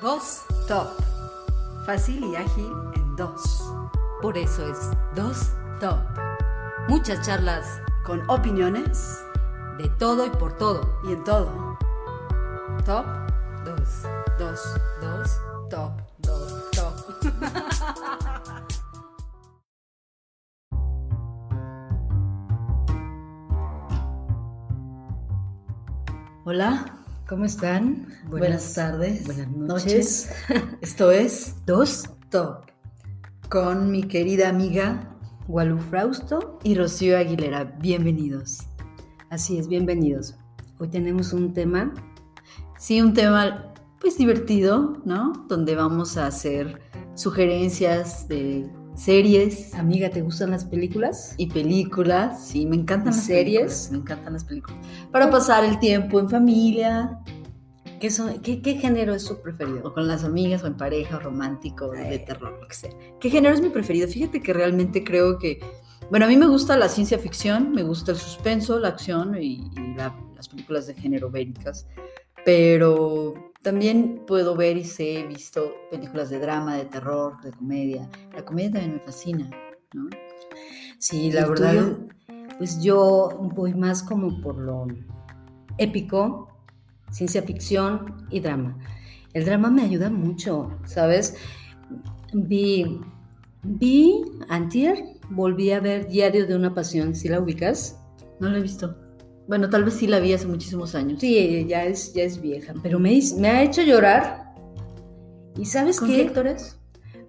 Dos Top. Fácil y ágil en dos. Por eso es Dos Top. Muchas charlas Con opiniones de todo y por todo. y en todo. Top 2. 2. 2. Top. 2. Top. Hola, ¿cómo están? Buenas, tardes. buenas noches. Esto es Dos Top con mi querida amiga Walu Frausto. y Rocío Aguilera. Bienvenidos. Así es, bienvenidos. Hoy tenemos un tema. Sí, un tema pues divertido, ¿no? Donde vamos a hacer sugerencias de series Amiga, ¿te gustan las películas? y películas. Sí, me encantan ¿Y las series? Me encantan las películas. Para pasar el tiempo en familia, ¿Qué, son, qué, qué género es su preferido? o con las amigas, o en pareja, o romántico, de terror, lo que sea. ¿Qué género es mi preferido? Fíjate que realmente creo que, bueno, a mí me gusta la ciencia ficción, me gusta el suspenso, la acción y, y la- las películas de género bélicas, pero también puedo ver y sé, he visto películas de drama, de terror, de comedia. La comedia también me fascina, ¿no? Sí, ¿Y la verdad, tuyo? pues yo voy más como por lo épico, ciencia ficción y drama. El drama me ayuda mucho, ¿sabes? Vi, vi antier, volví a ver Diario de una Pasión, ¿sí la ubicas? No la he visto. Bueno, tal vez sí la vi hace muchísimos años. Sí, ya es, ya es vieja, pero me, me ha hecho llorar. ¿Y sabes ¿Con qué? qué actores?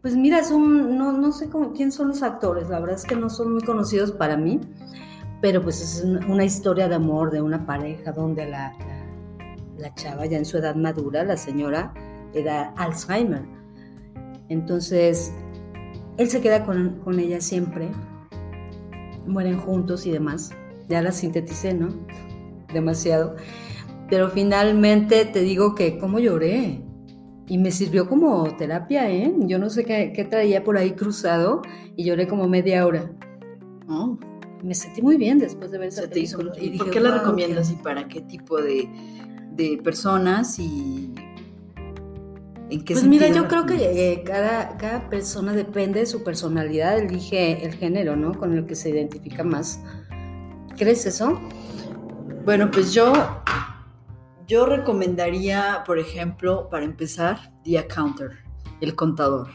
Pues mira, son, no, no sé cómo- quién son los actores, la verdad es que no son muy conocidos para mí, pero pues es una, historia de amor de una pareja donde la, la, la chava ya en su edad madura, la señora, le da Alzheimer. Entonces, él se queda con, con ella siempre, mueren juntos y demás. Ya la sinteticé, ¿no? Demasiado. Pero finalmente te digo que cómo lloré. Y me sirvió como terapia, ¿eh? Yo no sé qué, qué traía por ahí cruzado y lloré como media hora. Oh, Me sentí muy bien después de ver esa te hizo. Y dije, ¿Por qué la "Wow, recomiendas y para qué tipo de, de personas y en qué Pues mira, yo creo que eh, cada, cada persona depende de su personalidad, elige el género, ¿no? Con el que se identifica más. ¿Crees eso? Bueno, pues yo, yo recomendaría, por ejemplo, para empezar, The Accounter, El Contador.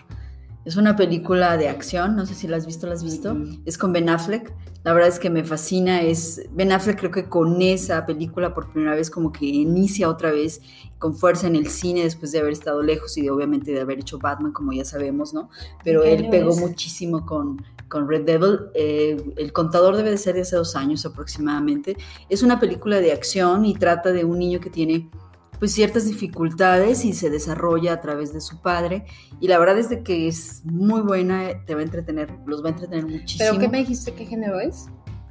Es una película de acción, no sé si la has visto, ¿la has visto? Mm. Es con Ben Affleck. La verdad es que me fascina. Es Ben Affleck creo que con esa película por primera vez como que inicia otra vez con fuerza en el cine después de haber estado lejos y de obviamente de haber hecho Batman, como ya sabemos, ¿no? Pero ¿Qué él pegó es? muchísimo con, con Red Devil. Eh, el contador debe de ser de hace dos años aproximadamente. Es una película de acción y trata de un niño que tiene pues ciertas dificultades y se desarrolla a través de su padre y la verdad es de que es muy buena, te va a entretener, los va a entretener muchísimo. ¿Pero qué me dijiste? ¿Qué género es?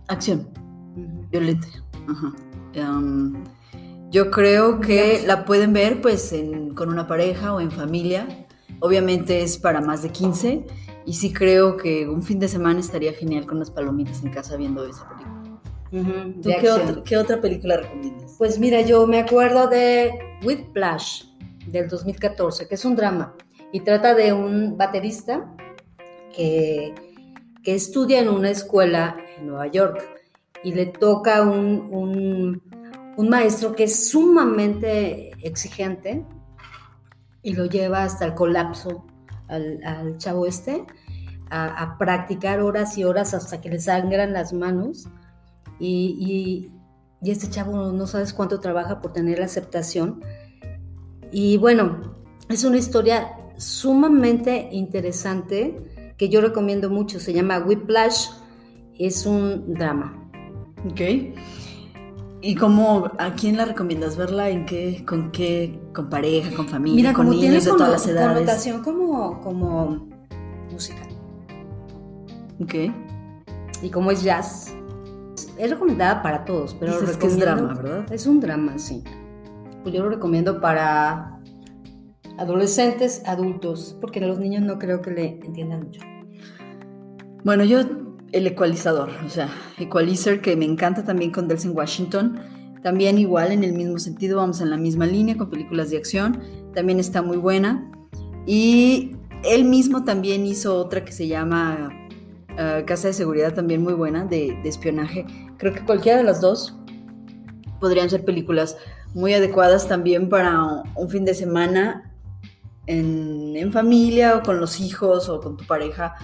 Acción, violenta. Ajá. Um, yo creo que la pueden ver pues en- con una pareja o en familia. Obviamente es para más de 15 y sí creo que un fin de semana estaría genial con unas palomitas en casa viendo esa película. Ujú, ¿Tú de qué, otra, qué otra película recomiendas? Pues mira, yo me acuerdo de Whiplash del 2014, que es un drama y trata de un baterista que, que estudia en una escuela en Nueva York y le toca un, un- un maestro que es sumamente exigente y lo lleva hasta el colapso al, al chavo este a, practicar horas y horas hasta que le sangran las manos y, y- y este chavo no sabes cuánto trabaja por tener la aceptación. Y bueno, es una historia sumamente interesante que yo recomiendo mucho. Se llama Whiplash, es un drama. Ok. ¿Y cómo, a quién la recomiendas verla? ¿En qué, con qué, con pareja, con familia, Mira, con como tiene niños de todas las edades? connotación como, como música Ok. y como es jazz. Es recomendada para todos, pero Dices que es drama, ¿verdad? Es un drama, sí. Pues yo lo recomiendo para adolescentes, adultos, porque a los niños no creo que le entiendan mucho. Bueno, yo el ecualizador, o sea, Equalizer que me encanta también con Delson Washington, también igual en el mismo sentido, vamos en la misma línea con películas de acción. también está muy buena. Y él mismo también hizo otra que se llama uh, Casa de Seguridad, también muy buena, de, espionaje. Creo que cualquiera de las dos podrían ser películas muy adecuadas también para un fin de semana en familia o con los hijos o con tu pareja.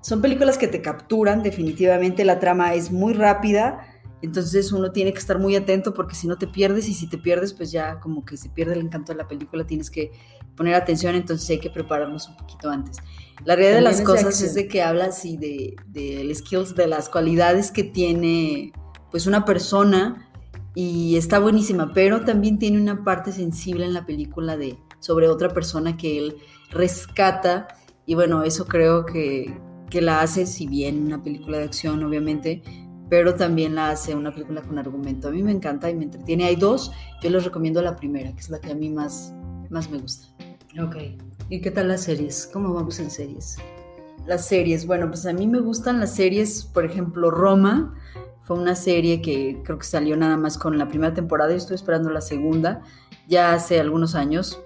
Son películas que te capturan, definitivamente la trama es muy rápida entonces uno tiene que estar muy atento porque si no te pierdes y si te pierdes pues ya como que se pierde el encanto de la película, tienes que poner atención, entonces hay que prepararnos un poquito antes. La realidad de las cosas es de que hablas y de, de skills, de las cualidades que tiene pues una persona y está buenísima, pero también tiene una parte sensible en la película de sobre otra persona que él rescata y bueno, eso creo que, que la hace, si bien una película de acción obviamente, pero también la hace una película con argumento. A mí me encanta y me entretiene. Hay dos, yo les recomiendo la primera, que es la que a mí más, más me gusta. Ok. ¿Y qué tal las series? ¿Cómo vamos en series? Las series, bueno, pues a mí me gustan las series, por ejemplo, Roma. Fue una serie que creo que salió nada más con la primera temporada y estoy esperando la segunda, ya hace algunos años,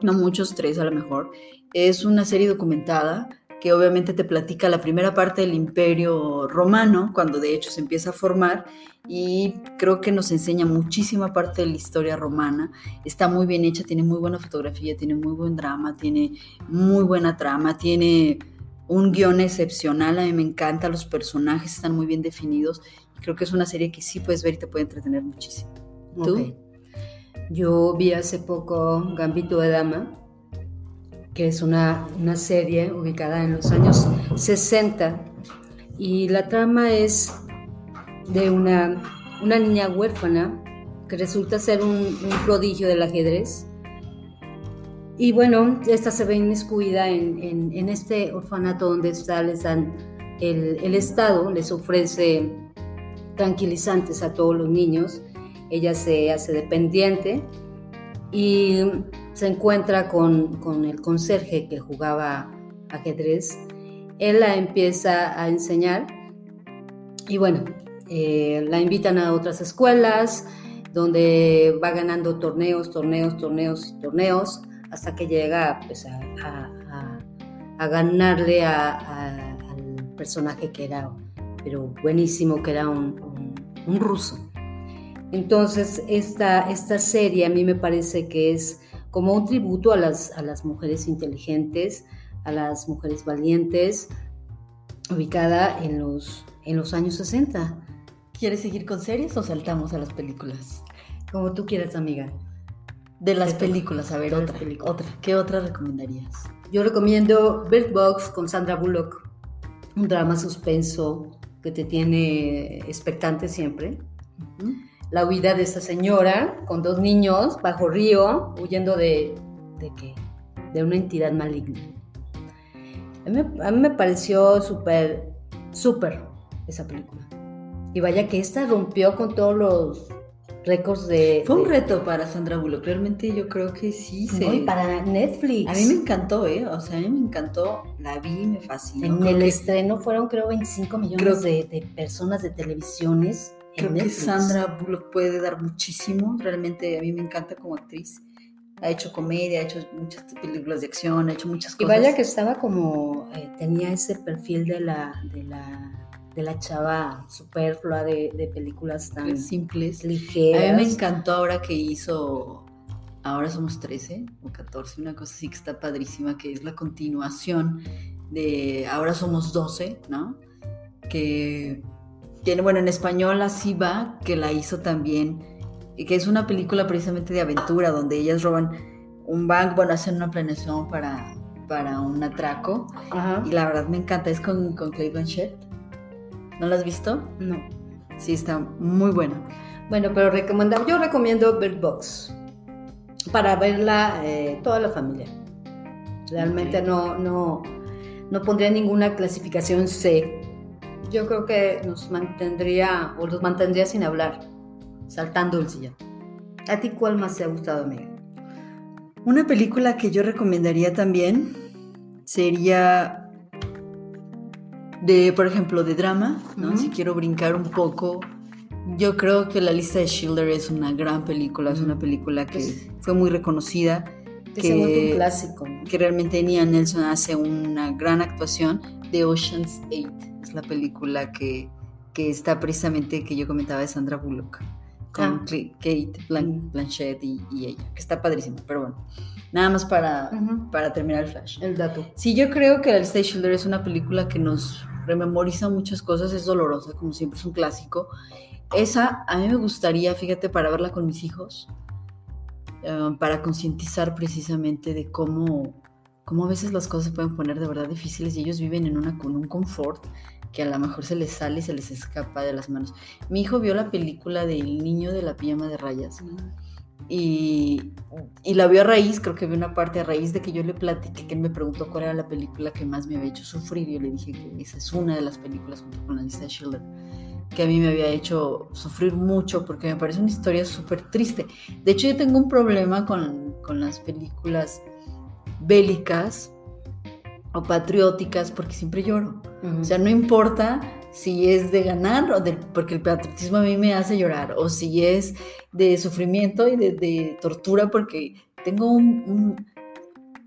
no muchos, tres a lo mejor. Es una serie documentada que obviamente te platica la primera parte del imperio romano, cuando de hecho se empieza a formar, y creo que nos enseña muchísima parte de la historia romana. Está muy bien hecha, tiene muy buena fotografía, tiene muy buen drama, tiene muy buena trama, tiene un guion excepcional, a mí me encanta, los personajes están muy bien definidos, y creo que es una serie que sí puedes ver y te puede entretener muchísimo. ¿Tú? Yo vi hace poco Gambito de Dama, que es una, una serie ubicada en los años 60 y la trama es de una, una niña huérfana que resulta ser un, un, prodigio del ajedrez. Y bueno, esta se ve inmiscuida en, en, en este orfanato donde está, les dan, el, el, Estado les ofrece tranquilizantes a todos los niños. Ella se hace dependiente y se encuentra con, con el conserje que jugaba ajedrez. Él la empieza a enseñar y bueno, eh, la invitan a otras escuelas donde va ganando torneos, torneos, torneos, torneos, hasta que llega pues, a, a, a ganarle al personaje que era, pero buenísimo, que era un, un, un ruso. Entonces, esta, esta serie a mí me parece que es como un tributo a las, a las mujeres inteligentes, a las mujeres valientes, ubicada en los, en los años 60. ¿Quieres seguir con series o saltamos a las películas? Como tú quieras, amiga. De las películas, a ver, otra, otra. ¿Qué otra recomendarías? Yo recomiendo Bird Box con Sandra Bullock, un drama suspenso que te tiene expectante siempre. Uh -huh la huida de esta señora con dos niños bajo río, huyendo de, de, ¿qué? de una entidad maligna. A mí, a mí me pareció súper, súper esa película. Y vaya que esta rompió con todos los récords de... Fue un de, reto para Sandra Bullock, realmente yo creo que sí. Se... No, y para Netflix. A mí me encantó, ¿eh? O sea, a mí me encantó, la vi, me fascinó. En creo el que... estreno fueron creo 25 millones creo... de, de personas de televisiones Creo que Sandra Bullock puede dar muchísimo. Realmente a mí me encanta como actriz. Ha hecho comedia, ha hecho muchas películas de acción, ha hecho muchas cosas. Y vaya que estaba como, eh, tenía ese perfil de la, de la, de la chava superflua de, de películas tan simples, ligeras. A mí me encantó ahora que hizo, ahora somos 13 o 14, una cosa así que está padrísima, que es la continuación de ahora somos 12, ¿no? Que tiene, bueno, en español así va, que la hizo también, y que es una película precisamente de aventura, donde ellas roban un banco, bueno, hacen una planeación para, para un atraco, Ajá. y la verdad me encanta, es con, con Clay Blanchett. ¿No la has visto? No. Sí, está muy buena. Bueno, pero recomendamos, yo recomiendo Bird Box para verla eh, toda la familia. Realmente okay. no, no, no pondría ninguna clasificación C yo creo que nos mantendría o los mantendría sin hablar, saltando el sillón. ¿A ti cuál más te ha gustado, amiga? Una película que yo recomendaría también sería de, por ejemplo, de drama, ¿no? Uh -huh. Si quiero brincar un poco Yo creo que La lista de Schindler es una gran película, es una película que Pues- fue muy reconocida, Que vuelve un que, clásico. ¿no? que realmente Nia Nelson hace una gran actuación de Ocean's 8. Es la película que, que está precisamente que yo comentaba de Sandra Bullock con Ah. Kate Mm. Blanchett y, y ella, que está padrísima, pero bueno, nada más para, Ujú. para terminar el flash. El dato. Sí, yo creo que La lista de Schindler es una película que nos rememoriza muchas cosas, es dolorosa, como siempre es un clásico. Esa a mí me gustaría, fíjate, para verla con mis hijos, eh, para concientizar precisamente de cómo, cómo a veces las cosas se pueden poner de verdad difíciles y ellos viven en una, con un confort que a lo mejor se les sale y se les escapa de las manos. Mi hijo vio la película del niño de la pijama de rayas y, y la vio a raíz, creo que vio una parte a raíz de que yo le platiqué, que él me preguntó cuál era la película que más me había hecho sufrir y yo le dije que esa es una de las películas junto con la lista de Schindler que a mí me había hecho sufrir mucho porque me parece una historia súper triste. De hecho yo tengo un problema con, con las películas bélicas o patrióticas porque siempre lloro. O sea, no importa si es de ganar o de, porque el patriotismo a mí me hace llorar, o si es de sufrimiento y de, de tortura porque tengo un, un-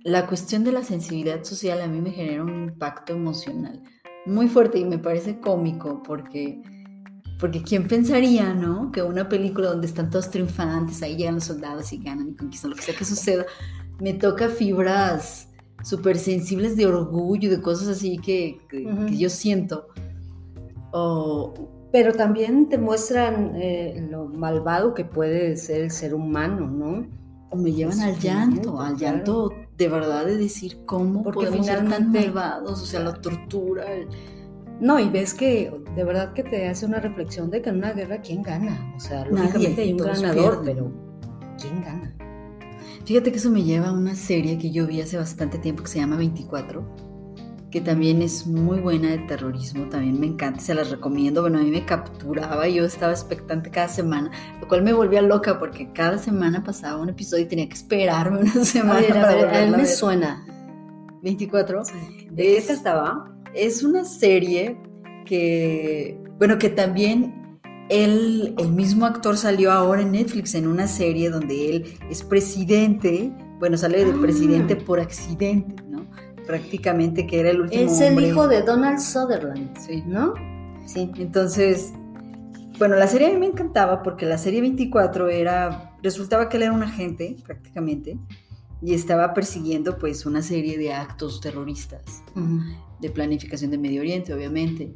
La cuestión de la sensibilidad social a mí me genera un impacto emocional muy fuerte y me parece cómico porque... Porque quién pensaría, ¿no? Que una película donde están todos triunfantes, ahí llegan los soldados y ganan y conquistan lo que sea que suceda, me toca fibras súper sensibles de orgullo, de cosas así que, que- Ujú. que yo siento. O, Pero también te muestran eh, lo malvado que puede ser el ser humano, ¿no? o me llevan al llanto, al claro. llanto de verdad de decir cómo Porque podemos ser tan finalmente- malvados, o sea, la tortura. el- No, y ves que de verdad que te hace una reflexión de que en una guerra, ¿quién gana? O sea, Nadie, lógicamente hay un ganador, pierden. pero ¿quién gana? Fíjate que eso me lleva a una serie que yo vi hace bastante tiempo que se llama 24, que también es muy buena de terrorismo, también me encanta, se las recomiendo. Bueno, a mí me capturaba, yo estaba expectante cada semana, lo cual me volvía loca porque cada semana pasaba un episodio y tenía que esperarme una A semana ver, a para ver, a él a me ver. suena. 24 ¿De qué Es- trataba? es una serie que, bueno, que también él, el mismo actor salió ahora en Netflix en una serie donde él es presidente, bueno, sale de Ah. presidente por accidente, ¿no? Prácticamente que era el último Es el hombre. hijo de Donald Sutherland, Sí. ¿no? Sí. Entonces, bueno, la serie a mí me encantaba porque la serie 24 era, resultaba que él era un agente prácticamente y estaba persiguiendo pues una serie de actos terroristas de planificación de Medio Oriente, obviamente.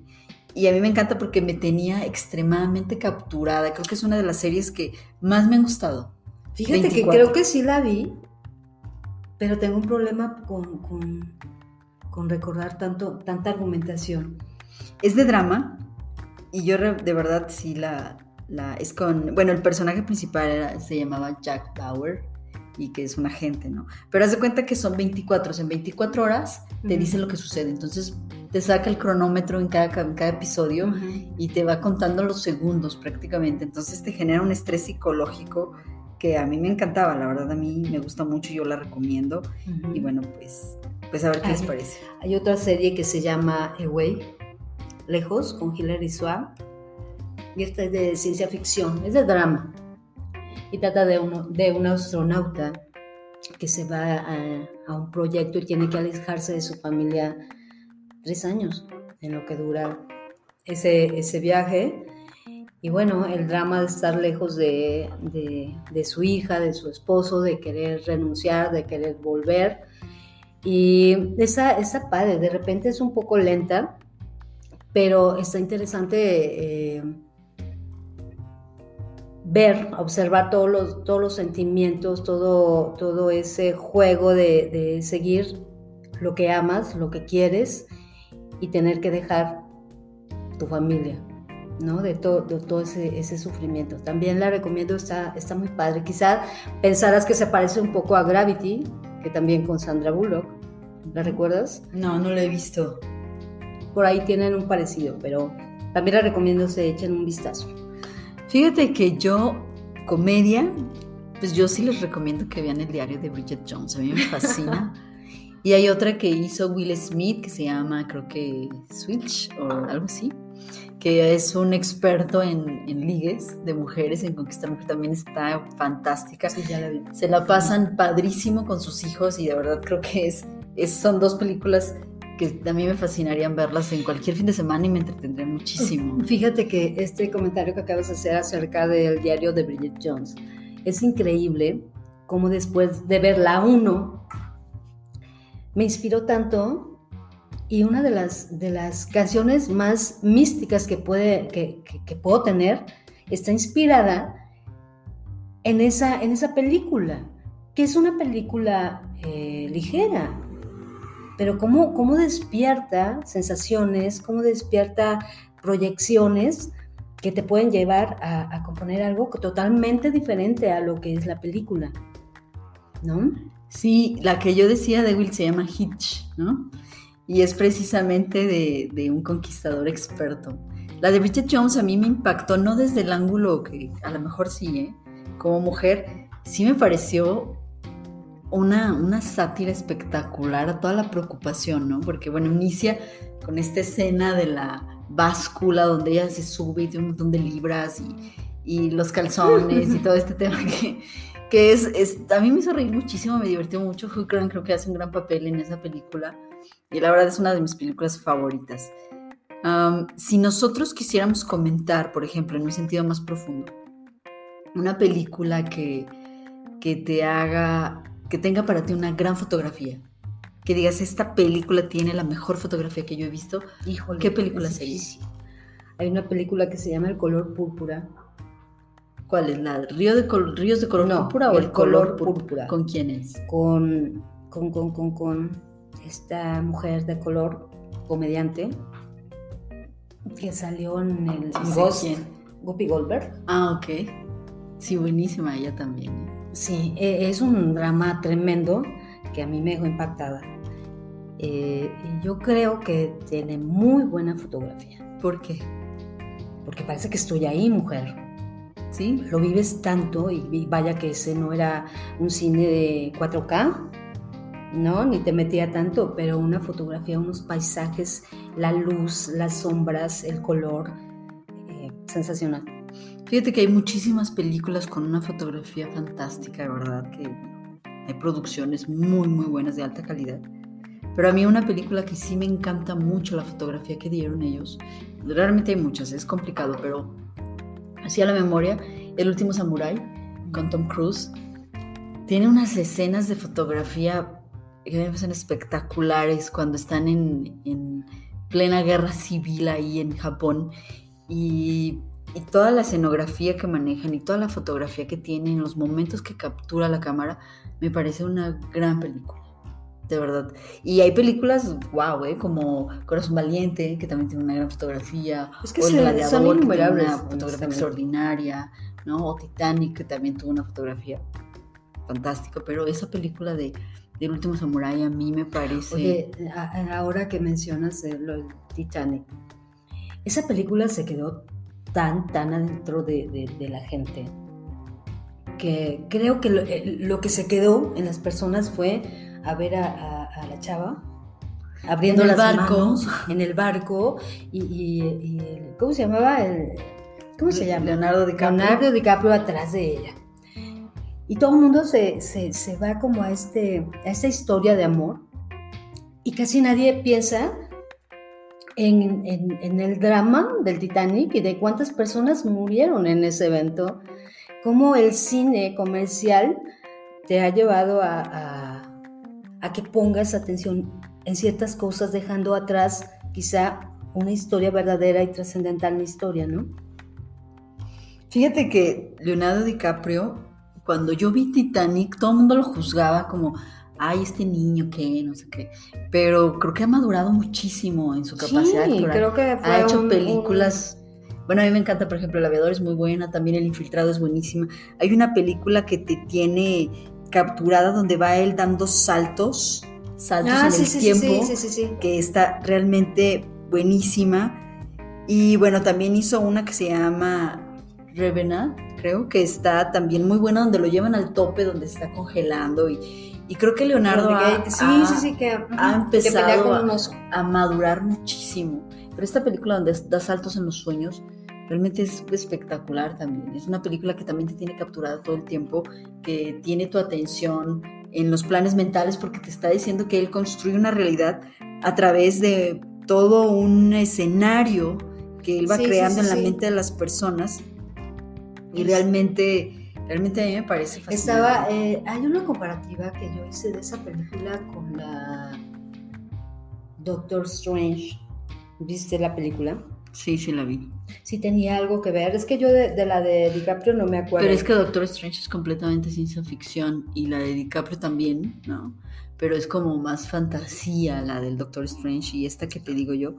Y a mí me encanta porque me tenía extremadamente capturada. Creo que es una de las series que más me han gustado. Fíjate 24. que creo que sí la vi, pero tengo un problema con, con, con recordar tanto, tanta argumentación. Es de drama y yo de verdad sí la, la... Es con... Bueno, el personaje principal era- se llamaba Jack Bauer y que es un agente, ¿no? Pero haz de cuenta que son 24, o sea, en 24 horas te Ujú. dice lo que sucede. Entonces te saca el cronómetro en cada, en cada episodio. y te va contando los segundos prácticamente. Entonces te genera un estrés psicológico que a mí me encantaba, la verdad a mí me gusta mucho, yo la recomiendo. Ujú. Y bueno, pues, pues a ver qué les Ay. parece. Hay otra serie que se llama Away, Lejos, con Hilary Swank. Y esta es de ciencia ficción, es de drama. Y trata de, uno, de un astronauta que se va a, a un proyecto y tiene que alejarse de su familia tres años, en lo que dura ese, ese viaje. Y bueno, el drama de estar lejos de, de- su hija, de su esposo, de querer renunciar, de querer volver. Y esa, esa padre, de repente es un poco lenta, pero está interesante eh, ver, observar todos los, todos los sentimientos, todo, todo ese juego de seguir lo que amas, lo que quieres y tener que dejar tu familia. ¿no? De, to- de todo ese, ese sufrimiento. También la recomiendo, está, está muy padre. Quizá pensarás que se parece un poco a Gravity, que también con Sandra Bullock. ¿La recuerdas? No, no la he visto. Por ahí tienen un parecido, pero también la recomiendo se echen un vistazo. Fíjate que yo, comedia, pues yo sí les recomiendo que vean el diario de Bridget Jones, a mí me fascina. y hay otra que hizo Will Smith que se llama, creo que Switch o algo así. que es un experto en, en ligues de mujeres, en conquistar mujeres, también está fantástica. Sí, ya la vi. Se la pasan padrísimo con sus hijos y de verdad creo que es, es son dos películas que a mí me fascinarían verlas en cualquier fin de semana y me entretendrían muchísimo. Fíjate que este comentario que acabas de hacer acerca del diario de Bridget Jones es increíble cómo después de ver la 1 me inspiró tanto y una de las, de las canciones más místicas que, puede, que, que- puedo tener está inspirada en esa, en esa película, que es una película eh, ligera, pero cómo, cómo despierta sensaciones, cómo despierta proyecciones que te pueden llevar a, a componer algo totalmente diferente a lo que es la película, ¿no? Sí, la que yo decía de Will se llama Hitch, ¿no? Y es precisamente de, de un conquistador experto. La de Bridget Jones a mí me impactó, no desde el ángulo que a lo mejor sí, ¿eh? Como mujer, sí me pareció una, una sátira espectacular a toda la preocupación, ¿no? Porque, bueno, inicia con esta escena de la báscula donde ella se sube y tiene un montón de libras y, y los calzones y todo este tema que, que es, es- a mí me hizo reír muchísimo, me divirtió mucho. Hugh Grant creo que hace un gran papel en esa película y la verdad es una de mis películas favoritas. Si nosotros quisiéramos comentar, por ejemplo, en un sentido más profundo, una película que, que te haga, que tenga para ti una gran fotografía, que digas, esta película tiene la mejor fotografía que yo he visto, Híjole, ¿Qué película sería? Hay una película que se llama El color púrpura. ¿Cuál es? ¿La Río de ¿Ríos de color No, púrpura o El color color púrpura? ¿Con quién es? con, con, con, con, con esta mujer de color, comediante, que salió en el Sí Ghost, quién. Guppy Goldberg. Ah, ok. Sí, buenísima ella también. Sí, e- es un drama tremendo que a mí me dejó impactada. Eh, yo creo que tiene muy buena fotografía, ¿Por qué? porque parece que estoy ahí, mujer. ¿Sí? Lo vives tanto y, vaya que ese no era un cine de 4K, ¿no? Ni te metía tanto, pero una fotografía, unos paisajes, la luz, las sombras, el color, eh, sensacional. Fíjate que hay muchísimas películas con una fotografía fantástica, de verdad, que hay producciones muy, muy buenas de alta calidad. Pero a mí una película que sí me encanta mucho la fotografía que dieron ellos, realmente hay muchas, es complicado, pero así a la memoria, El último samurái con Tom Cruise, tiene unas escenas de fotografía que me parecen espectaculares cuando están en, en plena guerra civil ahí en Japón y, y toda la escenografía que manejan y toda la fotografía que tienen, los momentos que captura la cámara, me parece una gran película. De verdad. Y hay películas, wow, ¿eh? como Corazón Valiente, que también tiene una gran fotografía. Es que o El se- Gladiador, que tiene una fotografía extraordinaria, ¿no? O Titanic, que también tuvo una fotografía fantástica. Pero esa película de del último samurái a mí me parece. Oye, a- a- ahora que mencionas eh, lo del Titanic, esa película se quedó tan, tan adentro de, de- de la gente que creo que lo, eh, lo que se quedó en las personas fue a ver a, a- a la chava abriendo En el las barco. manos en el barco y, y- y ¿cómo se llamaba? El, ¿Cómo se llama? Leonardo DiCaprio. Leonardo DiCaprio atrás de ella. Y todo el mundo se, se- se va como a, este, a esta historia de amor y casi nadie piensa en, en- en el drama del Titanic y de cuántas personas murieron en ese evento, cómo el cine comercial te ha llevado a, a- a que pongas atención en ciertas cosas, dejando atrás quizá una historia verdadera y trascendental en la historia, ¿no? Fíjate que Leonardo DiCaprio, cuando yo vi Titanic, todo el mundo lo juzgaba como, ay, este niño, qué, no sé qué. Pero creo que ha madurado muchísimo en su capacidad Sí, actoral. creo que fue ha hecho un- películas. Bueno, a mí me encanta, por ejemplo, El Aviador es muy buena, también El Infiltrado es buenísima. Hay una película que te tiene capturada donde va él dando saltos, saltos Ah, en sí, el sí, tiempo, sí, que está realmente buenísima. Y bueno, también hizo una que se llama Revenant, creo que está también muy buena, donde lo llevan al tope, donde se está congelando. Y, y creo que Leonardo ha, sí, ha- sí, sí, que, ha que empezado con a- a madurar muchísimo. Pero esta película donde da saltos en los sueños, realmente es espectacular también. Es una película que también te tiene capturada todo el tiempo, que tiene tu atención en los planes mentales porque te está diciendo que él construye una realidad a través de todo un escenario que él va Sí, creando sí, en la mente de las personas. Y realmente, realmente a mí me parece fascinante. Estaba, eh, hay una comparativa que yo hice de esa película con la Doctor Strange. ¿Viste la película? Sí, sí la vi. Sí tenía algo que ver. Es que yo de, de la de DiCaprio no me acuerdo. Pero es que Doctor Strange es completamente ciencia ficción y la de DiCaprio también, ¿no? Pero es como más fantasía la del Doctor Strange y esta que te digo yo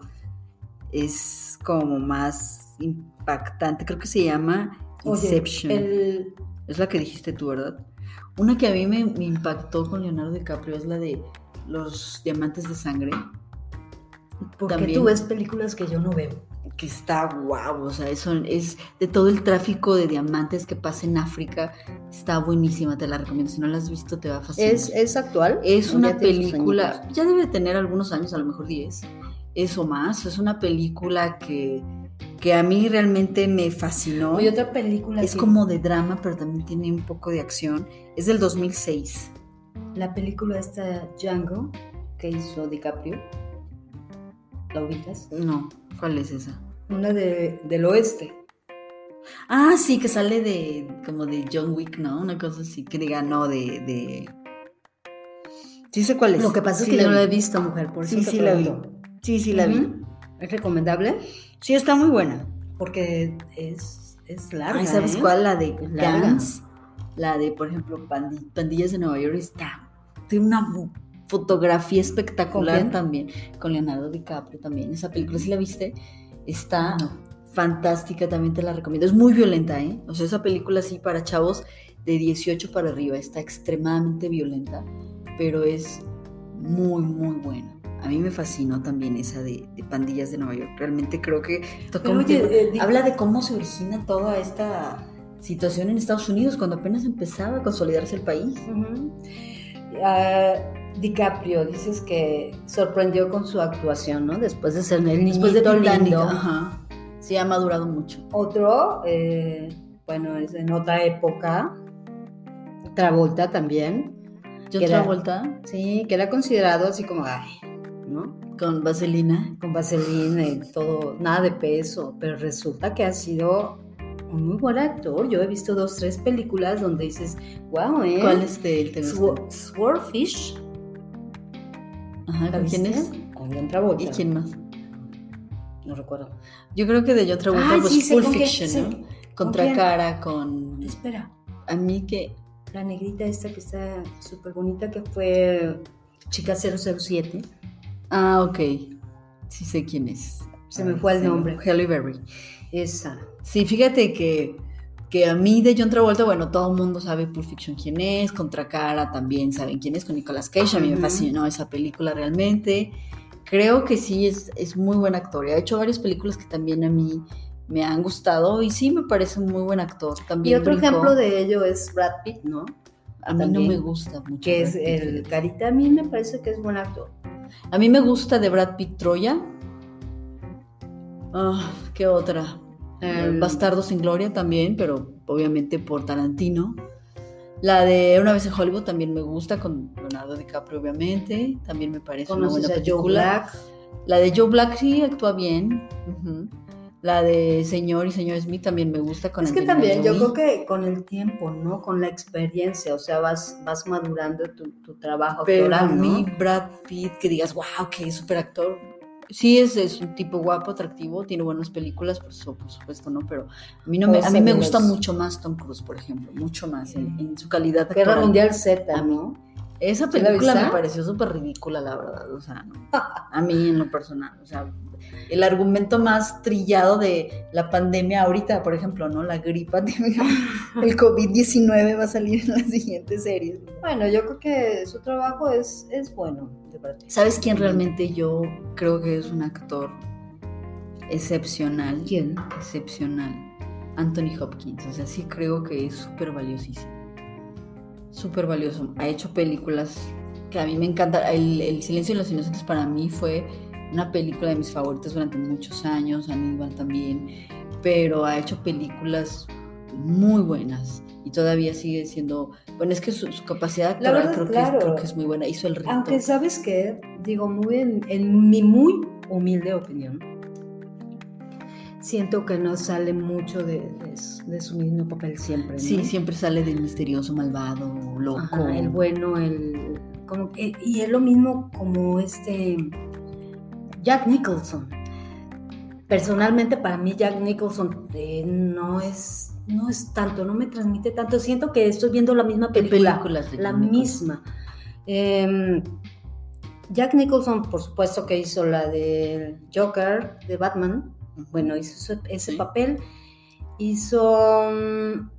es como más impactante. Creo que se llama Oye, Inception. el- Es la que dijiste tú, ¿verdad? Una que a mí me, me impactó con Leonardo DiCaprio es la de los diamantes de sangre, porque también- tú ves películas que yo no veo. Que está guau, o sea, eso es de todo el tráfico de diamantes que pasa en África, está buenísima, te la recomiendo, si no la has visto te va a fascinar. ¿Es, es actual? Es ¿O una película, ya debe tener algunos años, a lo mejor 10, eso más, es una película que, que a mí realmente me fascinó. Oye, otra película Es que- como de drama, pero también tiene un poco de acción. Es del 2006. La película esta Django que hizo DiCaprio. ¿La ubicas? No, ¿cuál es esa? Una de, del oeste. Ah, sí, que sale de como de John Wick, ¿no? Una cosa así, que diga, no, de... de... Sí sé cuál es. Lo que pasa Sí es que yo no la he visto, mujer, por eso Sí, te sí la vi. Sí, sí la vi. ¿Es recomendable? Sí, está muy buena. Porque es, es larga. Ay, ¿sabes ¿eh? cuál? La de Es larga. Dance. La de, por ejemplo, Pandi- Pandillas de Nueva York está. Tiene una fotografía espectacular ¿Con también. Con Leonardo DiCaprio también. Esa película, si la viste, está fantástica. También te la recomiendo. Es muy violenta, ¿eh? O sea, esa película sí para chavos de 18 para arriba. Está extremadamente violenta. Pero es muy, muy buena. A mí me fascinó también esa de, de Pandillas de Nueva York. Realmente creo que Pero oye, eh, habla de cómo se origina toda esta situación en Estados Unidos cuando apenas empezaba a consolidarse el país. Ujú. Ah, DiCaprio, dices que sorprendió con su actuación, ¿no? Después de ser el niñito Después de Titanic, lindo. ajá. Sí, ha madurado mucho. Otro, eh, bueno, es en otra época. Travolta también. Yo ¿Qué otra era? Sí, que era considerado así como, ay, ¿no? con Vaselina. Con vaselina y todo, nada de peso, pero resulta que ha sido un muy buen actor. Yo he visto dos, tres películas donde dices, wow, ¿eh? ¿Cuál es de él? Swordfish. Ajá, ¿La ¿con quién es? Con John Travolta. ¿Y quién más? No recuerdo. Yo creo que de John Travolta Ay, pues sí, sé Full con quién, Fiction, sé. ¿no? ¿Con Contra quién? cara con Espera, a mí que la negrita esta que está súper bonita que fue Chica 007. Ah, ok. Sí sé quién es. Se me fue el nombre. Halle Berry. Esa. Sí, fíjate que, que a mí de John Travolta, bueno, todo el mundo sabe Pulp Fiction quién es, Contra Cara también saben quién es, con Nicolas Cage, a mí me fascinó esa película realmente. Creo que sí, es, es muy buen actor. y Ha hecho varias películas que también a mí me han gustado y sí me parece un muy buen actor. Y También otro brincó. ejemplo de ello es Brad Pitt, ¿no? A mí no también, me gusta mucho. Que es el carita. A mí me parece que es buen actor. A mí me gusta de Brad Pitt Troya. Ah, ¿Qué otra? El- Bastardo sin Gloria también, pero obviamente por Tarantino. La de Una vez en Hollywood también me gusta, con Leonardo DiCaprio obviamente. También me parece una ¿Conoces buena a Joe película. Black? La de Joe Black sí actúa bien. La de Señor y Señor Smith también me gusta con Es que también, yo creo que con el tiempo, ¿no? Con la experiencia, o sea, vas, vas madurando tu, tu trabajo Pero a actoral, ¿no? mí Brad Pitt, que digas, wow, que súper actor. Sí, es, es un tipo guapo, atractivo, tiene buenas películas, por, su- por supuesto, ¿no? Pero a mí, no me, a mí me gusta mucho más Tom Cruise, por ejemplo, mucho más en, en su calidad Guerra. Mundial Z, A mí. ¿no? Esa ¿Sí la película me pareció súper ridícula, la verdad, o sea, no. a mí en lo personal, o sea, el argumento más trillado de la pandemia ahorita, por ejemplo, ¿no? La gripa, el COVID-19 va a salir en las siguientes series. Bueno, yo creo que su trabajo es, es bueno, de verdad. ¿Sabes quién realmente yo creo que es un actor excepcional? ¿Quién? Excepcional. Anthony Hopkins. O sea, sí creo que es súper valiosísimo. Súper valioso. Ha hecho películas que a mí me encantan. El, El Silencio de los Inocentes para mí fue una película de mis favoritas durante muchos años, Aníbal también, pero ha hecho películas muy buenas y todavía sigue siendo, bueno, es que su, su capacidad actoral verdad, creo, que, claro. creo que es muy buena, hizo el. Aunque sabes que, digo, muy en, en mi muy humilde opinión, siento que no sale mucho de, de su- de su mismo papel siempre. ¿no? Sí, siempre sale del misterioso, malvado, loco. Ajá, el bueno, el. Como, y es lo mismo como este. Jack Nicholson. Personalmente, para mí, Jack Nicholson eh, no es. No es tanto, no me transmite tanto. Siento que estoy viendo la misma ¿Qué película. de la misma. Em, Jack Nicholson, por supuesto, que hizo la del Joker de Batman. Bueno, hizo ese, ese Sí. papel. Hizo. mm,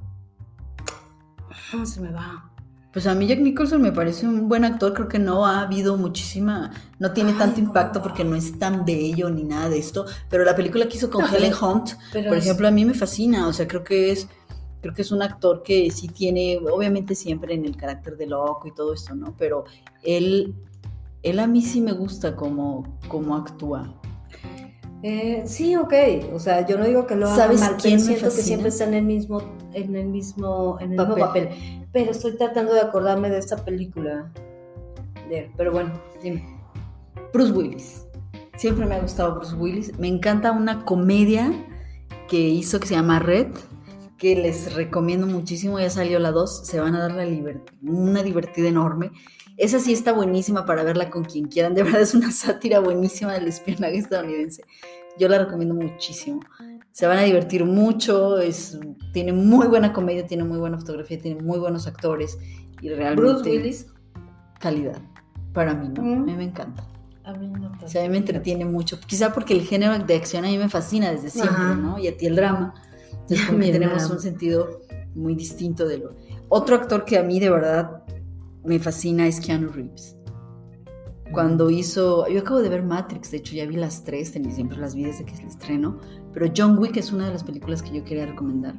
¿Cómo se me va? Pues a mí Jack Nicholson me parece un buen actor, creo que no ha habido muchísima, no tiene Ay, tanto no. impacto porque no es tan bello ni nada de esto, pero la película que hizo con No, Helen Hunt, por es- ejemplo, a mí me fascina, o sea, creo que es creo que es un actor que sí tiene, obviamente siempre en el carácter de loco y todo esto, ¿no? Pero él él a mí sí me gusta como como actúa. Eh, sí, ok. O sea, yo no digo que lo haga ¿Sabes mal, quién pero siento que siempre está en el mismo, en el mismo, en el mismo Papel. papel. Pero estoy tratando de acordarme de esta película de. Pero bueno, dime. Bruce Willis. Siempre me ha gustado Bruce Willis. Me encanta una comedia que hizo que se llama Red, que les recomiendo muchísimo. Ya salió la 2. Se van a dar la una divertida enorme. Esa sí está buenísima para verla con quien quieran. De verdad es una sátira buenísima del espionaje estadounidense. Yo la recomiendo muchísimo. Se van a divertir mucho. Es, tiene muy buena comedia, tiene muy buena fotografía, tiene muy buenos actores. Y realmente. Bruce Willis. Calidad. Para mí, ¿no? Mm. A mí me encanta. A mí no O sea, a mí me entretiene mucho. Quizá porque el género de acción a mí me fascina desde siempre, Ajá. ¿no? Y a ti el drama. Entonces, como que tenemos drama. un sentido muy distinto de lo. Otro actor que a mí de verdad me fascina es Keanu Reeves. Cuando hizo. Yo acabo de ver Matrix, de hecho ya vi las tres, tenía- siempre las vi desde que se el estreno. Pero John Wick es una de las películas que yo quería recomendar.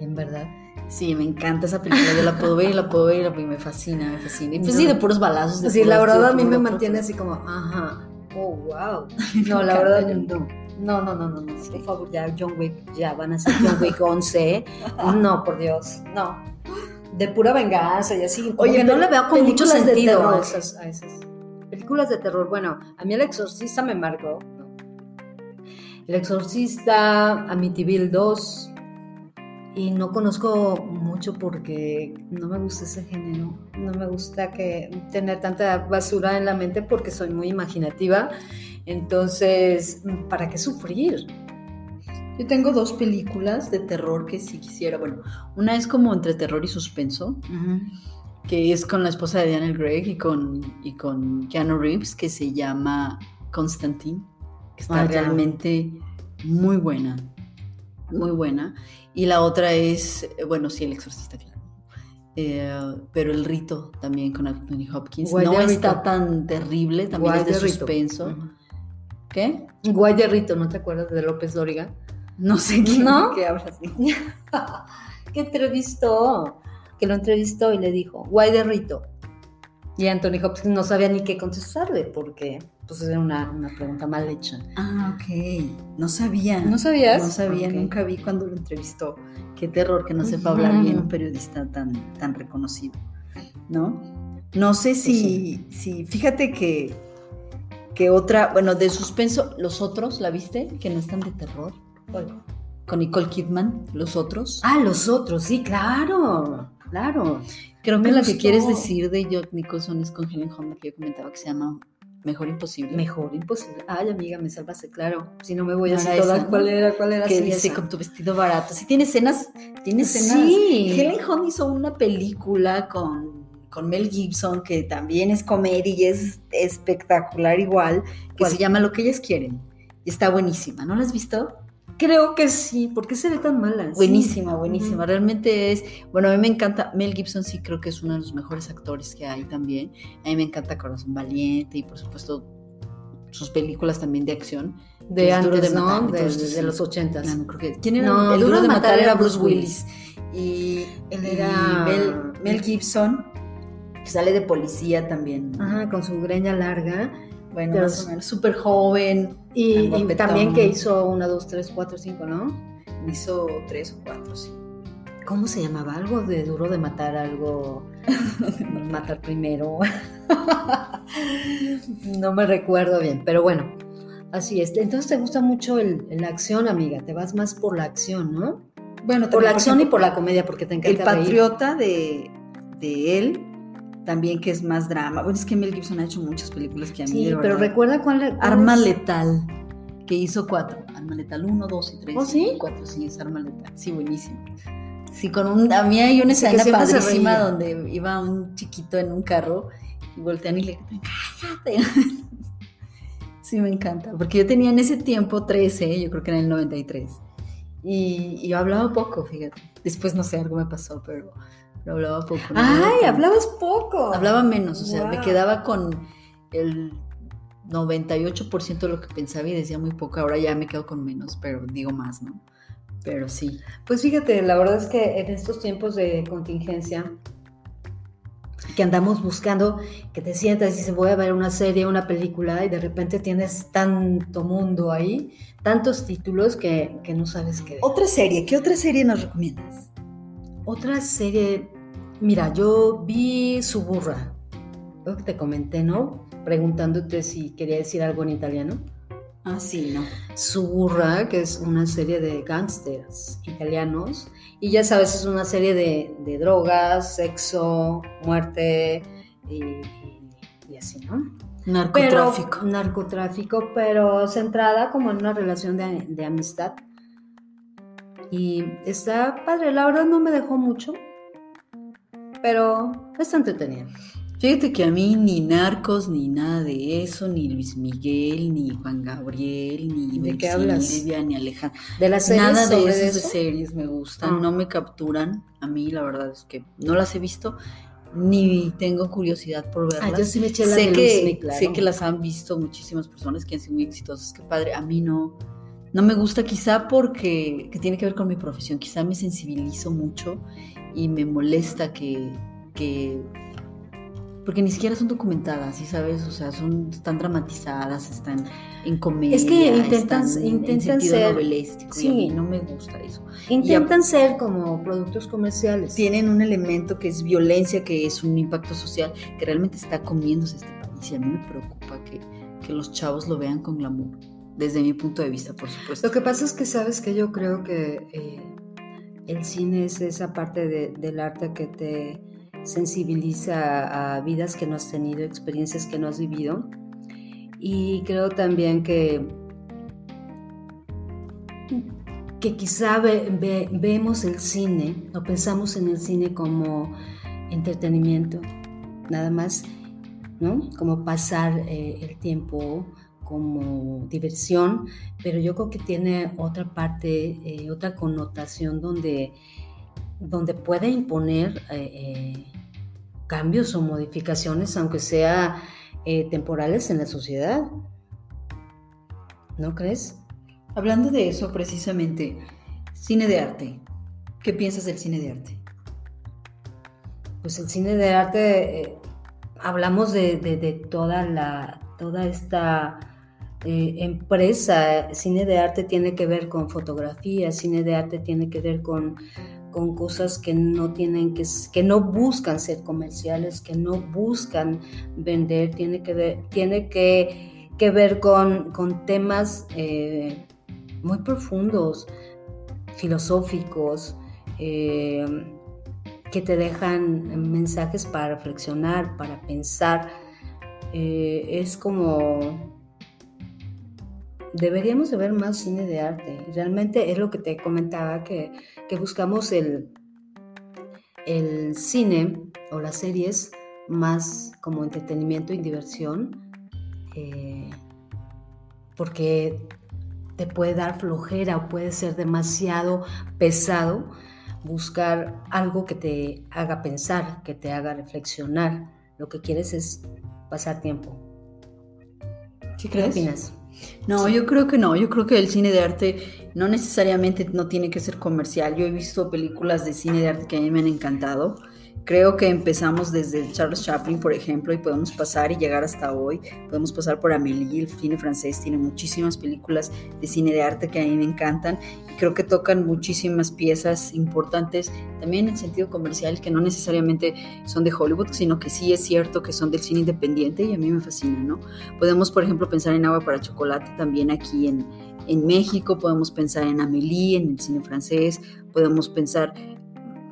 En verdad. Sí, me encanta esa película. Yo la puedo ver y la puedo ver y, la- me fascina, me fascina. Y pues No. sí, de puros balazos. De Sí, puro la verdad a mí me mantiene así como, ajá. Oh, wow. No, la verdad, no. No, no, no, no, no. Por favor, ya John Wick, ya van a ser John Wick 11. No, por Dios, no. De pura venganza y así. Como Oye, que no le veo con mucho sentido terror. a esas, a esas películas de terror. Bueno, a mí El Exorcista me marcó. El Exorcista, Amityville 2. Y no conozco mucho porque no me gusta ese género. No me gusta que tener tanta basura en la mente porque soy muy imaginativa. Entonces, ¿para qué sufrir? Yo tengo dos películas de terror que sí quisiera. Bueno, una es como entre terror y suspenso, que es con la esposa de Daniel Craig y con, y con Keanu Reeves, que se llama Constantine, que está Ah, realmente muy buena. Muy buena. Y la otra es, bueno, sí, El Exorcista, claro. Eh, pero El Rito también con Anthony Hopkins. No está tan terrible, también es de, Rito. suspenso. Ujú. ¿Qué? Guay de Rito, ¿no te acuerdas de López Dóriga? No sé qué, ¿No? qué hablas. que entrevistó, que lo entrevistó y le dijo, guay de Rito. Y Anthony Hopkins no sabía ni qué contestarle porque pues era una, una pregunta mal hecha. Ah, ok. No sabía. ¿No sabías? No sabía, nunca vi cuando lo entrevistó. Qué terror que no sepa hablar bien un periodista tan, tan reconocido. ¿No? No sé si, si fíjate que, que otra, bueno, de suspenso, los otros, ¿la viste? Que no están de terror. ¿Cuál? Con Nicole Kidman, los otros. Ah, los otros, sí, claro, claro. Creo que la que quieres decir de Jack Nicholson es con Helen Hunt, que yo comentaba que se llama Mejor Imposible. Mejor imposible. Ay, amiga, me salvaste, claro. Si no me voy a hacer era toda. ¿Cuál era? ¿Cuál era? que dice esa. con tu vestido barato. Sí, tiene escenas, tiene escenas. Sí. Helen Hunt hizo una película con, con Mel Gibson que también es comedia y es espectacular igual, que ¿Cuál? se llama Lo que ellas quieren. Y está buenísima. ¿No la has visto? Creo que sí. ¿Por qué se ve tan mala? Sí. Buenísima, buenísima. Realmente es, bueno, a mí me encanta, Mel Gibson sí creo que es uno de los mejores actores que hay también. A mí me encanta Corazón Valiente y por supuesto sus películas también de acción. De duro antes, de ¿no? De, de los ochentas. No, creo que- ¿Quién era No, el Duro duro de matar era Bruce Willis. Willis. Y Él y era- Mel, Mel Gibson, que sale de policía también. Ajá, con su greña larga. Bueno, Pero más es- o menos. Súper joven. Y, también que hizo una, dos, tres, cuatro, cinco, ¿no? Hizo tres o cuatro, sí. ¿Cómo se llamaba? Algo de duro de matar, algo matar primero. no me recuerdo bien, pero bueno, así es. Entonces te gusta mucho el, la acción, amiga. Te vas más por la acción, ¿no? Bueno, Por la acción y por la comedia, porque te El encanta reír. patriota de, de él, también que es más drama. Bueno, es que Mel Gibson ha hecho muchas películas que a mí Sí, pero verdad- recuerda cuál, cuál Arma es? Letal, que hizo cuatro. Arma Letal 1, 2 y 3. ¿Oh, sí? 4, sí, es Arma Letal. Sí, buenísimo. Sí, con un... A mí hay una Sí, escena padrísima donde iba un chiquito en un carro y voltean y le gritan, ¡cállate! Sí, me encanta. Porque yo tenía en ese tiempo 13, yo creo que era en el 93. Y, y yo hablaba poco, fíjate. Después, no sé, algo me pasó, pero, pero hablaba poco. no Ay, hablabas poco. Hablaba menos, o sea, me quedaba con el 98% de lo que pensaba y decía muy poco. Ahora ya me quedo con menos, pero digo más, ¿no? Pero sí. Pues fíjate, la verdad es que en estos tiempos de contingencia, que andamos buscando, que te sientas y dices, voy a ver una serie, una película, y de repente tienes tanto mundo ahí, tantos títulos que, que no sabes qué ver. Otra serie, ¿qué otra serie nos recomiendas? Otra serie, mira, yo vi Suburra, lo que te comenté, ¿no? Preguntándote si quería decir algo en italiano. Ah, sí, no. Suburra, que es una serie de gángsters italianos. Y ya sabes, es una serie de, de drogas, sexo, muerte y, y- y así, ¿no? Narcotráfico. Pero, narcotráfico, pero centrada como en una relación de, de amistad. Y está padre, la verdad no me dejó mucho, pero está entretenida. Fíjate que a mí ni Narcos, ni nada de eso, ni Luis Miguel, ni Juan Gabriel, ni ¿De qué hablas? Silvia, ni Alejandro. De las series Nada de esas de series me gustan, Ah. no me capturan. A mí la verdad es que no las he visto, ni tengo curiosidad por verlas. Ah, yo sí me eché la sé que, Luis claro. sé que las han visto muchísimas personas que han sido muy exitosas, qué padre. A mí no, no me gusta quizá porque que tiene que ver con mi profesión, quizá me sensibilizo mucho y me molesta que, que porque ni siquiera son documentadas, ¿sí sabes? O sea, son están dramatizadas, están en comedia, Es que intentan- están intentan ser- novelístico y sí. a mí no me gusta eso. Intentan ser como productos comerciales. Tienen un elemento que es violencia, que es un impacto social, que realmente está comiéndose este país y a mí me preocupa que, que los chavos lo vean con glamour, desde mi punto de vista, por supuesto. Lo que pasa es que sabes que yo creo que eh, el cine es esa parte de- del arte que te sensibiliza a vidas que no has tenido, experiencias que no has vivido. Y creo también que, que quizá ve- ve- vemos el cine o pensamos en el cine como entretenimiento, nada más, ¿no? Como pasar eh, el tiempo como diversión, pero yo creo que tiene otra parte, eh, otra connotación donde, donde puede imponer eh, eh, cambios o modificaciones, aunque sea temporales en la sociedad. ¿No crees? Hablando de eso precisamente, cine de arte. ¿Qué piensas del cine de arte? Pues el cine de arte, eh, hablamos de, de- de toda la, toda esta eh, empresa. Cine de arte tiene que ver con fotografía, cine de arte tiene que ver con, con cosas que no tienen que, que no buscan ser comerciales, que no buscan vender, tiene que ver, tiene que, que ver con, con temas eh, muy profundos, filosóficos. eh, que te dejan mensajes para reflexionar, para pensar. Es como... Deberíamos de ver más cine de arte. Realmente es lo que te comentaba, que, que buscamos el, el cine o las series más como entretenimiento y diversión, eh, porque te puede dar flojera o puede ser demasiado pesado buscar algo que te haga pensar, que te haga reflexionar. Lo que quieres es pasar tiempo. ¿Sí ¿Qué opinas? No, yo creo que no. Yo creo que el cine de arte no necesariamente no tiene que ser comercial. Yo he visto películas de cine de arte que a mí me han encantado, Creo que empezamos desde Charles Chaplin, por ejemplo, y podemos pasar y llegar hasta hoy. Podemos pasar por Amélie, el cine francés tiene muchísimas películas de cine de arte que a mí me encantan y creo que tocan muchísimas piezas importantes, también en sentido comercial, que no necesariamente son de Hollywood, sino que sí es cierto que son del cine independiente y a mí me fascina, ¿no? Podemos, por ejemplo, pensar en Agua para Chocolate también aquí en, en México, podemos pensar en Amélie, en el cine francés, podemos pensar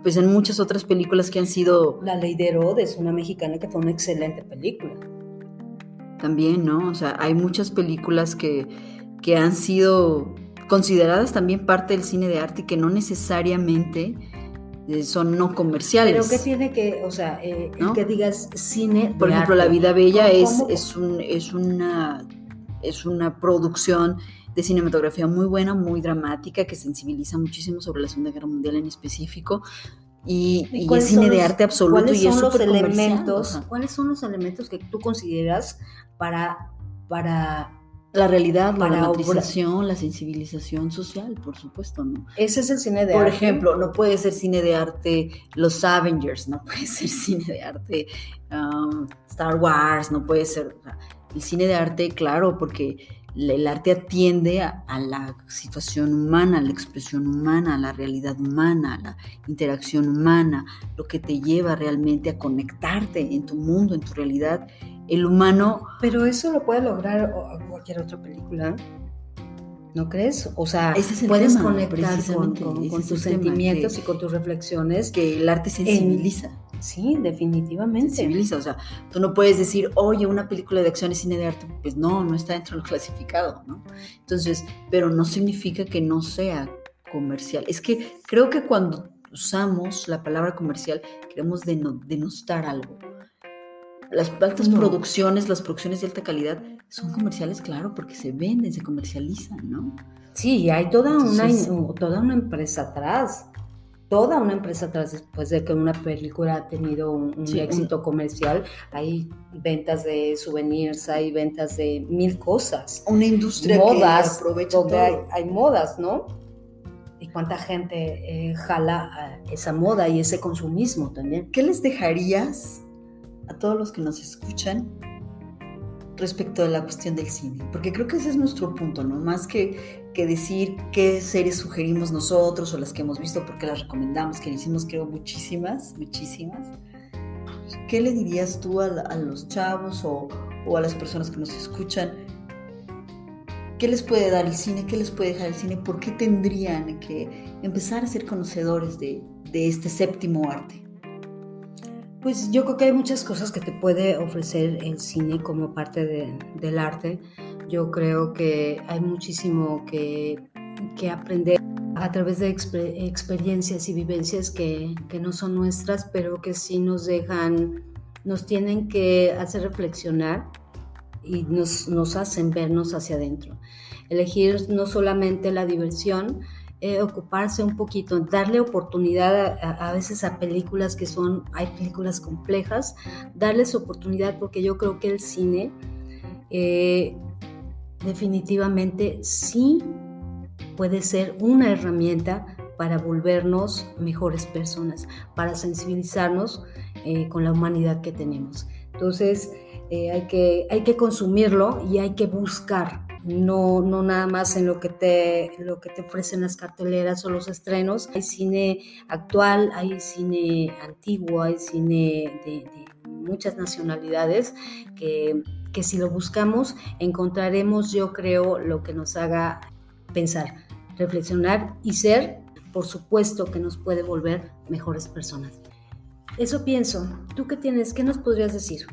pues en muchas otras películas que han sido... La Ley de Herodes, una mexicana que fue una excelente película. También, ¿no? O sea, hay muchas películas que, que han sido consideradas también parte del cine de arte y que no necesariamente eh, son no comerciales. Pero ¿qué tiene que, o sea, eh, el que digas cine? Por de ejemplo, arte? La Vida Bella ¿Cómo- es, cómo? es, un, es, una, es una producción de cinematografía muy buena, muy dramática, que sensibiliza muchísimo sobre la Segunda Guerra Mundial en específico. Y, ¿Y y es cine de arte absoluto ¿Cuáles y es son los súper elementos? ajá. ¿Cuáles son los elementos que tú consideras para para La realidad, la dramatización, la sensibilización social, por supuesto, ¿no? ese es el cine de Por arte? ejemplo, no puede ser cine de arte Los Avengers, no puede ser cine de arte um, Star Wars, no puede ser... o sea, el cine de arte, claro, porque el arte atiende a, a la situación humana, a la expresión humana, a la realidad humana, a la interacción humana, lo que te lleva realmente a conectarte en tu mundo, en tu realidad. El humano Pero eso lo puede lograr cualquier otra película. ¿No crees? O sea, Ese es el puedes tema, conectar con, con- con tus sentimientos y con tus reflexiones. que el arte sensibiliza. Sí, definitivamente. sensibiliza. O sea, tú no puedes decir, oye, una película de acción es cine de arte. Pues no, no está dentro del clasificado, ¿no? Entonces, pero no significa que no sea comercial. Es que creo que cuando usamos la palabra comercial, queremos deno- denostar algo. Las altas No. producciones, las producciones de alta calidad, son comerciales, claro, porque se venden, se comercializan, ¿no? Sí, hay toda una, toda una empresa atrás. Toda una empresa atrás después de que una película ha tenido un, un Sí, éxito comercial. Hay ventas de souvenirs, hay ventas de mil cosas. Una industria modas, que aprovecha donde hay, todo. hay modas, ¿no? Y cuánta gente eh, jala esa moda y ese consumismo también. ¿Qué les dejarías a todos los que nos escuchan respecto a la cuestión del cine? Porque creo que ese es nuestro punto, ¿no? Más que, que decir qué series sugerimos nosotros o las que hemos visto porque las recomendamos, que le hicimos creo muchísimas, muchísimas. ¿Qué le dirías tú a, a los chavos o, o a las personas que nos escuchan? ¿Qué les puede dar el cine? ¿Qué les puede dejar el cine? ¿Por qué tendrían que empezar a ser conocedores de, de este séptimo arte? Pues yo creo que hay muchas cosas que te puede ofrecer el cine como parte de- del arte. Yo creo que hay muchísimo que, que aprender a través de exper- experiencias y vivencias que, que no son nuestras, pero que sí nos dejan, nos tienen que hacer reflexionar y nos, nos hacen vernos hacia adentro. Elegir no solamente la diversión, eh, ocuparse un poquito, darle oportunidad a, a- veces a películas que son, hay películas complejas, darles oportunidad porque yo creo que el cine eh, definitivamente sí puede ser una herramienta para volvernos mejores personas, para sensibilizarnos eh, con la humanidad que tenemos. Entonces, eh, hay, que, hay que consumirlo y hay que buscar, no, no nada más en lo que, te, lo que te ofrecen las carteleras o los estrenos. Hay cine actual, hay cine antiguo, hay cine de, de muchas nacionalidades que, que si lo buscamos encontraremos, yo creo, lo que nos haga pensar, reflexionar y ser, por supuesto, que nos puede volver mejores personas. Eso pienso. ¿Tú qué tienes? ¿Qué nos podrías decir?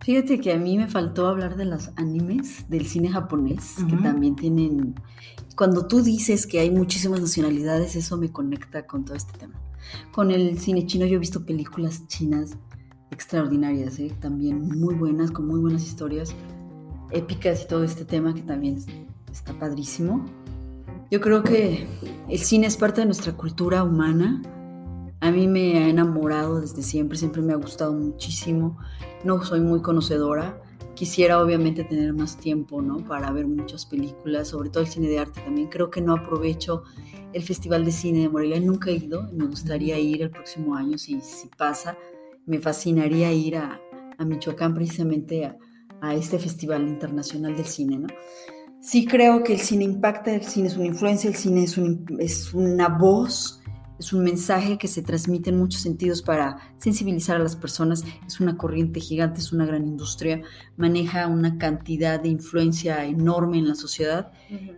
Fíjate que a mí me faltó hablar de los animes, del cine japonés, que Ujú. también tienen... Cuando tú dices que hay muchísimas nacionalidades, eso me conecta con todo este tema. Con el cine chino yo he visto películas chinas extraordinarias, ¿eh? también muy buenas, con muy buenas historias, épicas y todo este tema que también está padrísimo. Yo creo que el cine es parte de nuestra cultura humana. A mí me ha enamorado desde siempre, siempre me ha gustado muchísimo. No soy muy conocedora, quisiera obviamente tener más tiempo, ¿no? Para ver muchas películas, sobre todo el cine de arte también. Creo que no aprovecho el Festival de Cine de Morelia, nunca he ido, me gustaría ir el próximo año si, si pasa. Me fascinaría ir a, a Michoacán precisamente a, a este Festival Internacional del Cine, ¿no? Sí creo que el cine impacta, el cine es una influencia, el cine es, un, es una voz, es un mensaje que se transmite en muchos sentidos para sensibilizar a las personas, es una corriente gigante, es una gran industria, maneja una cantidad de influencia enorme en la sociedad.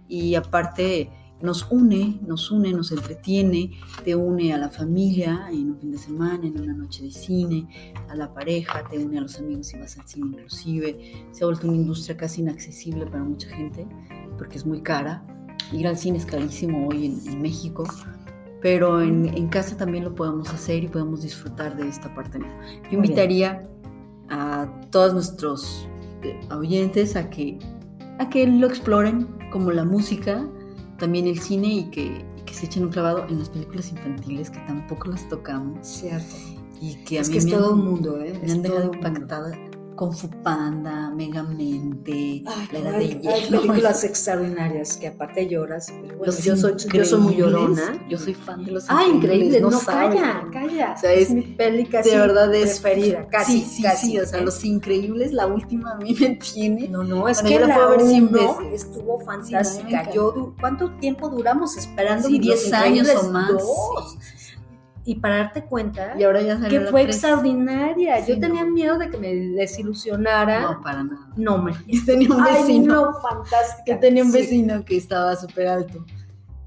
Y aparte nos une, nos une, nos entretiene, te une a la familia en un fin de semana, en una noche de cine, a la pareja, te une a los amigos si vas al cine inclusive. Se ha vuelto una industria casi inaccesible para mucha gente porque es muy cara. Ir al cine es carísimo hoy en, en México, pero en, en, casa también lo podemos hacer y podemos disfrutar de esta parte. Yo invitaría a todos nuestros eh, oyentes a que, a que lo exploren como la música, también el cine y que, y que, se echen un clavado en las películas infantiles que tampoco las tocamos. Cierto. Y que a es mí que es me todo han, un mundo, ¿eh? me Es han dejado todo un impactada. Con Fupanda, Megamente, Ay, La Edad hay, de hay Hielo. películas extraordinarias que aparte lloras. pero bueno, Los yo, soy, yo soy muy llorona. Yo soy fan de los Ah, increíble. No, calla, calla. O sea, es, es- mi peli casi de verdad es preferida. Casi, sí, sí, casi. sí, o sea, ¿eh? Los Increíbles, la última a mí me tiene. No, no, es Bueno, que yo la puedo ver veces. estuvo Sí, fantástica. me Yo, ¿Cuánto tiempo duramos esperando? Sí, Los 10 años o más. dos? sí, sí, sí. Y para darte cuenta Y ahora ya que fue tres. extraordinaria. Sí, Yo tenía no. miedo de que me desilusionara. No, para nada. No, me. Y tenía un Ay, vecino. no, fantástica. que tenía un Sí. vecino que estaba súper alto.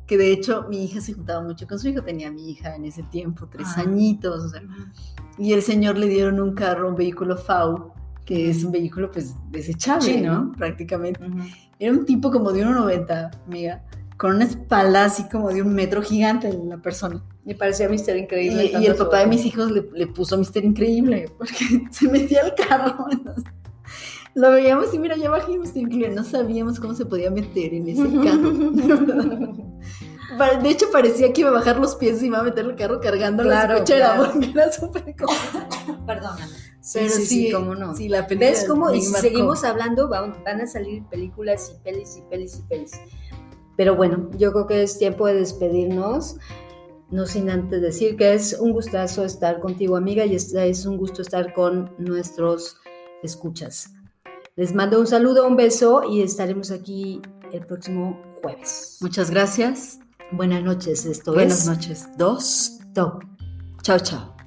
Que de hecho mi hija se juntaba mucho con su hijo. Tenía a mi hija en ese tiempo, tres Ah. añitos. o sea, y el señor le dieron un carro, un vehículo FAU, que es un vehículo pues desechable, Sí, ¿no? ¿no? Prácticamente. Ujú. Era un tipo como de 1,90, amiga, con una espalda así como de un metro gigante la persona. Me parecía Mister Increíble. y el papá de mis hijos le, le puso Mister Increíble, porque se metía al carro. entonces, lo veíamos y mira, ya bajé Mister Increíble. No sabíamos cómo se podía meter en ese carro. de hecho, parecía que iba a bajar los pies y iba a meter el carro cargando Claro, la cochera, claro. porque era súper cómodo. Perdóname. Pero sí, sí, cómo no. Sí, la película ¿Ves cómo? Y si marcó. seguimos hablando, van, van a salir películas y pelis y pelis y pelis. Pero bueno, yo creo que es tiempo de despedirnos. No sin antes decir que es un gustazo estar contigo, amiga, y es, un gusto estar con nuestros escuchas. Les mando un saludo, un beso y estaremos aquí el próximo jueves. Muchas gracias. Buenas noches, esto Buenas es noches. Dos. Top. Chao, chao.